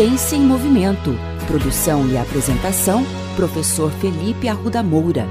Ciência em Movimento. Produção e apresentação, professor Felipe Arruda Moura.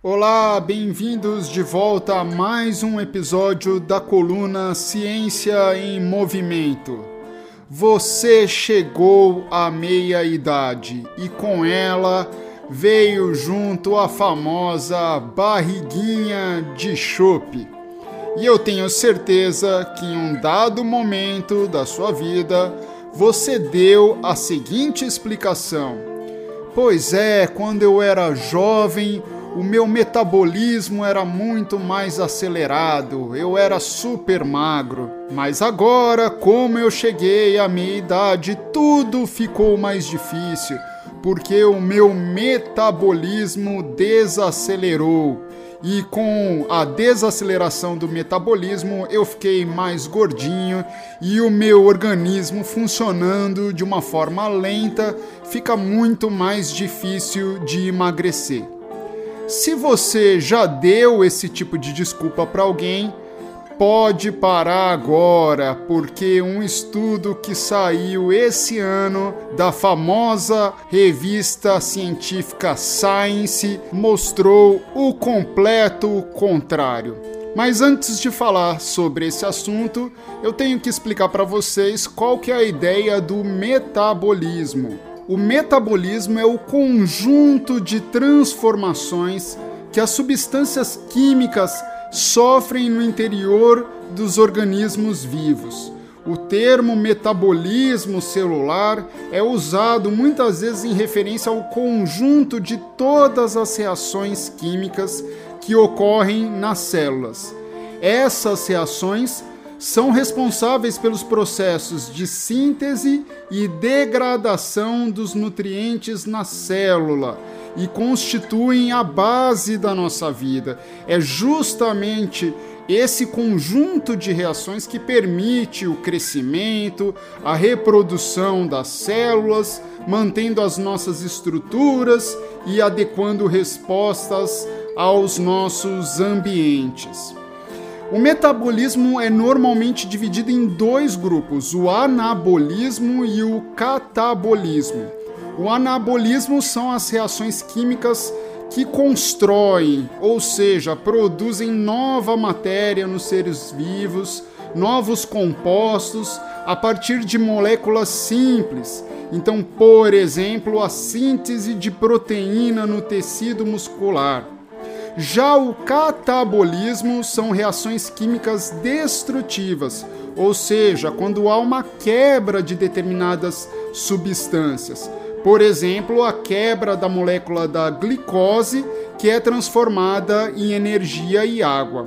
Olá, bem-vindos de volta a mais um episódio da coluna Ciência em Movimento. Você chegou à meia-idade e com ela veio junto a famosa barriguinha de chope. E eu tenho certeza que em um dado momento da sua vida você deu a seguinte explicação: Pois é, quando eu era jovem, o meu metabolismo era muito mais acelerado, eu era super magro. Mas agora, como eu cheguei à minha idade, tudo ficou mais difícil, porque o meu metabolismo desacelerou. E com a desaceleração do metabolismo, eu fiquei mais gordinho e o meu organismo funcionando de uma forma lenta, fica muito mais difícil de emagrecer. Se você já deu esse tipo de desculpa para alguém, pode parar agora, porque um estudo que saiu esse ano da famosa revista científica Science mostrou o completo contrário. Mas antes de falar sobre esse assunto, eu tenho que explicar para vocês qual que é a ideia do metabolismo. O metabolismo é o conjunto de transformações que as substâncias químicas sofrem no interior dos organismos vivos. O termo metabolismo celular é usado muitas vezes em referência ao conjunto de todas as reações químicas que ocorrem nas células. Essas reações são responsáveis pelos processos de síntese e degradação dos nutrientes na célula e constituem a base da nossa vida. É justamente esse conjunto de reações que permite o crescimento, a reprodução das células, mantendo as nossas estruturas e adequando respostas aos nossos ambientes. O metabolismo é normalmente dividido em dois grupos, o anabolismo e o catabolismo. O anabolismo são as reações químicas que constroem, ou seja, produzem nova matéria nos seres vivos, novos compostos a partir de moléculas simples. Então, por exemplo, a síntese de proteína no tecido muscular. Já o catabolismo são reações químicas destrutivas, ou seja, quando há uma quebra de determinadas substâncias. Por exemplo, a quebra da molécula da glicose, que é transformada em energia e água.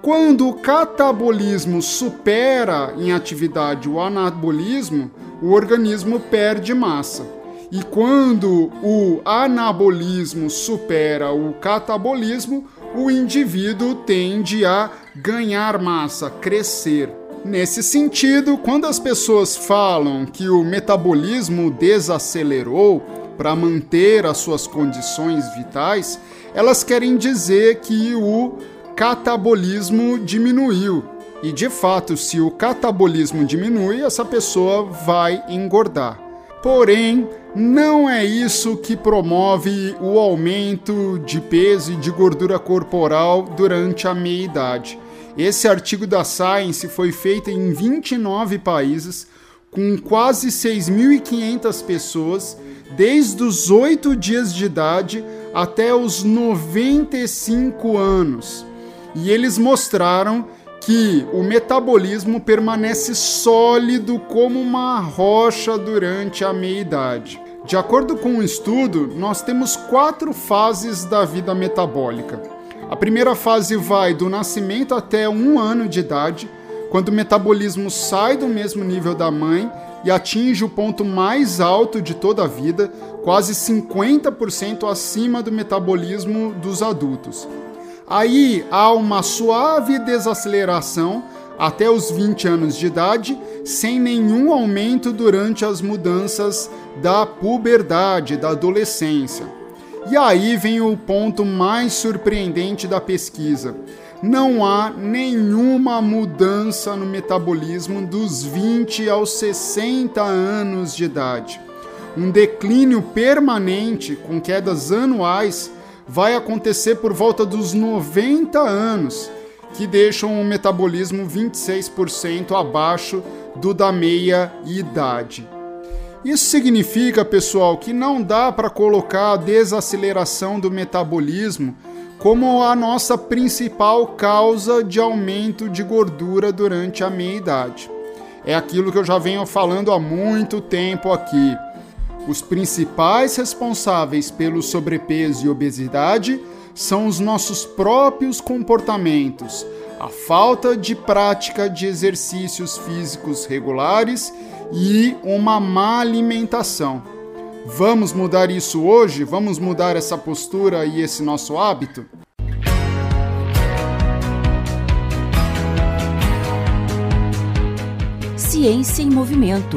Quando o catabolismo supera em atividade o anabolismo, o organismo perde massa. E quando o anabolismo supera o catabolismo, o indivíduo tende a ganhar massa, crescer. Nesse sentido, quando as pessoas falam que o metabolismo desacelerou para manter as suas condições vitais, elas querem dizer que o catabolismo diminuiu. E de fato, se o catabolismo diminui, essa pessoa vai engordar. Porém, não é isso que promove o aumento de peso e de gordura corporal durante a meia-idade. Esse artigo da Science foi feito em 29 países, com quase 6.500 pessoas, desde os 8 dias de idade até os 95 anos. E eles mostraram que o metabolismo permanece sólido como uma rocha durante a meia-idade. De acordo com um estudo, nós temos quatro fases da vida metabólica. A primeira fase vai do nascimento até um ano de idade, quando o metabolismo sai do mesmo nível da mãe e atinge o ponto mais alto de toda a vida, quase 50% acima do metabolismo dos adultos. Aí há uma suave desaceleração até os 20 anos de idade, sem nenhum aumento durante as mudanças da puberdade, da adolescência. E aí vem o ponto mais surpreendente da pesquisa. não há nenhuma mudança no metabolismo dos 20 aos 60 anos de idade. Um declínio permanente, com quedas anuais, vai acontecer por volta dos 90 anos, que deixam o metabolismo 26% abaixo do da meia idade. Isso significa, pessoal, que não dá para colocar a desaceleração do metabolismo como a nossa principal causa de aumento de gordura durante a meia-idade. É aquilo que eu já venho falando há muito tempo aqui. Os principais responsáveis pelo sobrepeso e obesidade são os nossos próprios comportamentos, a falta de prática de exercícios físicos regulares e uma má alimentação. Vamos mudar isso hoje? Vamos mudar essa postura e esse nosso hábito? Ciência em Movimento.